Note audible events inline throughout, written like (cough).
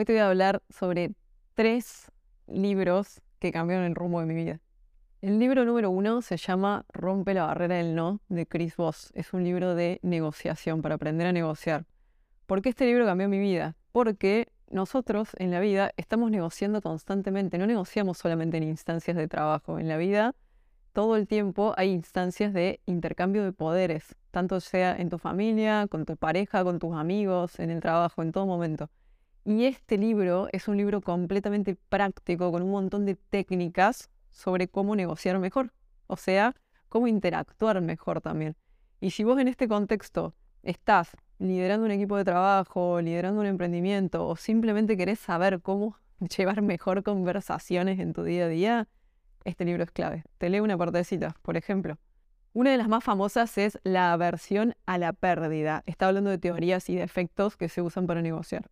Hoy te voy a hablar sobre tres libros que cambiaron el rumbo de mi vida. El libro número uno se llama Rompe la barrera del no de Chris Voss. Es un libro de negociación para aprender a negociar. ¿Por qué este libro cambió mi vida? Porque nosotros en la vida estamos negociando constantemente. No negociamos solamente en instancias de trabajo. En la vida todo el tiempo hay instancias de intercambio de poderes, tanto sea en tu familia, con tu pareja, con tus amigos, en el trabajo, en todo momento. Y este libro es un libro completamente práctico, con un montón de técnicas sobre cómo negociar mejor, o sea, cómo interactuar mejor también. Y si vos en este contexto estás liderando un equipo de trabajo, liderando un emprendimiento, o simplemente querés saber cómo (laughs) llevar mejor conversaciones en tu día a día, este libro es clave. Te leo una partecita, por ejemplo. Una de las más famosas es la aversión a la pérdida. Está hablando de teorías y de efectos que se usan para negociar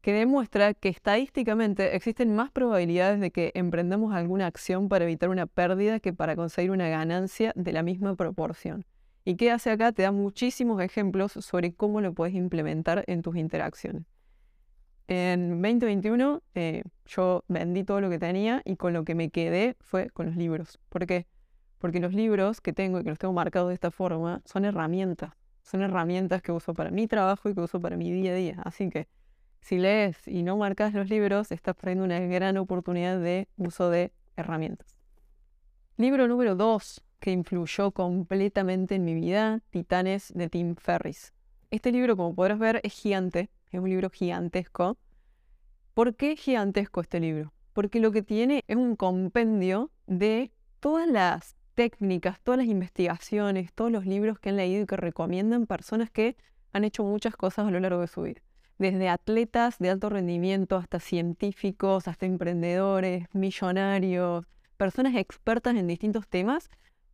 que demuestra que estadísticamente existen más probabilidades de que emprendamos alguna acción para evitar una pérdida que para conseguir una ganancia de la misma proporción. ¿Y qué hace acá? Te da muchísimos ejemplos sobre cómo lo puedes implementar en tus interacciones. En 2021 eh, yo vendí todo lo que tenía y con lo que me quedé fue con los libros. ¿Por qué? Porque los libros que tengo y que los tengo marcados de esta forma son herramientas. Son herramientas que uso para mi trabajo y que uso para mi día a día. Así que si lees y no marcas los libros, estás perdiendo una gran oportunidad de uso de herramientas. Libro número 2 que influyó completamente en mi vida, Titanes de Tim Ferris. Este libro, como podrás ver, es gigante, es un libro gigantesco. ¿Por qué gigantesco este libro? Porque lo que tiene es un compendio de todas las técnicas, todas las investigaciones, todos los libros que han leído y que recomiendan personas que han hecho muchas cosas a lo largo de su vida desde atletas de alto rendimiento hasta científicos, hasta emprendedores, millonarios, personas expertas en distintos temas,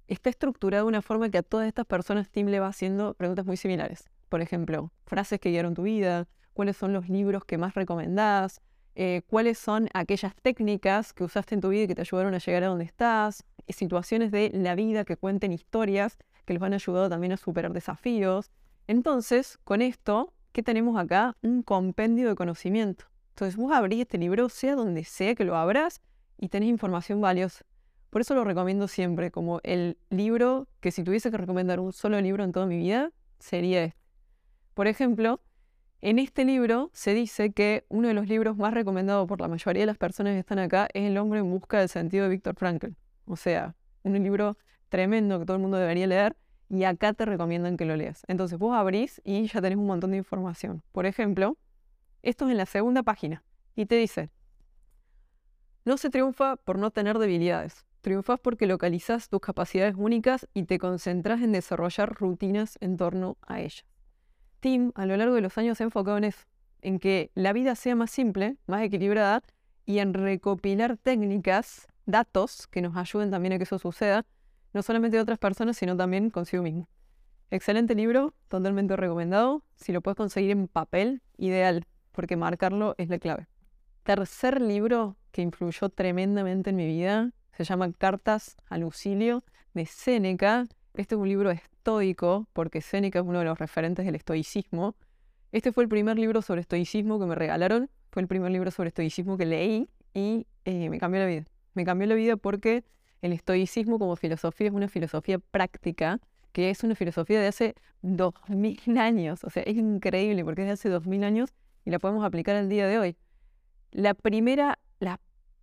está estructurado de una forma que a todas estas personas Tim le va haciendo preguntas muy similares. Por ejemplo, frases que guiaron tu vida, cuáles son los libros que más recomendás, eh, cuáles son aquellas técnicas que usaste en tu vida y que te ayudaron a llegar a donde estás, situaciones de la vida que cuenten historias que les han ayudado también a superar desafíos. Entonces, con esto, ¿qué tenemos acá? Un compendio de conocimiento. Entonces vos abrís este libro, sea donde sea que lo abras, y tenés información valiosa. Por eso lo recomiendo siempre, como el libro que si tuviese que recomendar un solo libro en toda mi vida, sería este. Por ejemplo, en este libro se dice que uno de los libros más recomendados por la mayoría de las personas que están acá es El hombre en busca del sentido de Víctor Frankl. O sea, un libro tremendo que todo el mundo debería leer y acá te recomiendan que lo leas. Entonces vos abrís y ya tenés un montón de información. Por ejemplo, esto es en la segunda página y te dice, no se triunfa por no tener debilidades. Triunfas porque localizas tus capacidades únicas y te concentras en desarrollar rutinas en torno a ellas. Tim, a lo largo de los años, se ha enfocado en eso, en que la vida sea más simple, más equilibrada y en recopilar técnicas, datos que nos ayuden también a que eso suceda, no solamente de otras personas, sino también consigo mismo. Excelente libro, totalmente recomendado. Si lo puedes conseguir en papel, ideal, porque marcarlo es la clave. Tercer libro que influyó tremendamente en mi vida se llama Cartas al Lucilio de Séneca. Este es un libro estoico, porque Séneca es uno de los referentes del estoicismo. Este fue el primer libro sobre estoicismo que me regalaron. Fue el primer libro sobre estoicismo que leí y eh, me cambió la vida. Me cambió la vida porque el estoicismo como filosofía es una filosofía práctica, que es una filosofía de hace 2000 años. O sea, es increíble porque es de hace 2000 años y la podemos aplicar al día de hoy. La primera, la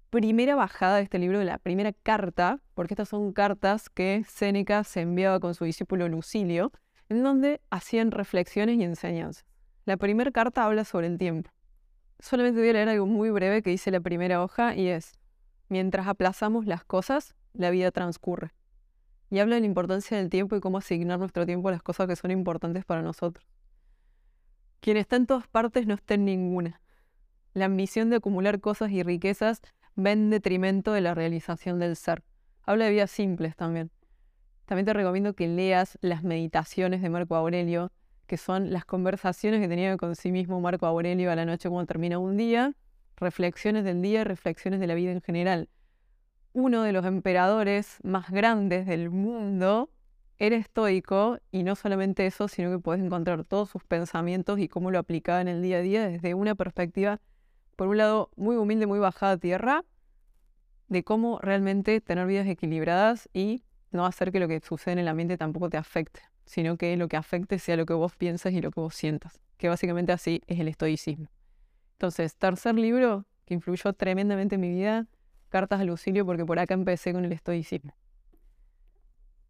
primera bajada de este libro, la primera carta, porque estas son cartas que Séneca se enviaba con su discípulo Lucilio, en donde hacían reflexiones y enseñanzas. La primera carta habla sobre el tiempo. Solamente voy a leer algo muy breve que dice la primera hoja y es, mientras aplazamos las cosas, la vida transcurre. Y habla de la importancia del tiempo y cómo asignar nuestro tiempo a las cosas que son importantes para nosotros. Quien está en todas partes no está en ninguna. La ambición de acumular cosas y riquezas va en detrimento de la realización del ser. Habla de vidas simples también. También te recomiendo que leas las meditaciones de Marco Aurelio, que son las conversaciones que tenía con sí mismo Marco Aurelio a la noche cuando termina un día, reflexiones del día, reflexiones de la vida en general uno de los emperadores más grandes del mundo era estoico y no solamente eso, sino que puedes encontrar todos sus pensamientos y cómo lo aplicaba en el día a día desde una perspectiva por un lado, muy humilde, muy bajada a tierra, de cómo realmente tener vidas equilibradas y no hacer que lo que sucede en el ambiente tampoco te afecte, sino que lo que afecte sea lo que vos piensas y lo que vos sientas, que básicamente así es el estoicismo. Entonces, tercer libro que influyó tremendamente en mi vida, Cartas al Auxilio, porque por acá empecé con el estoicismo.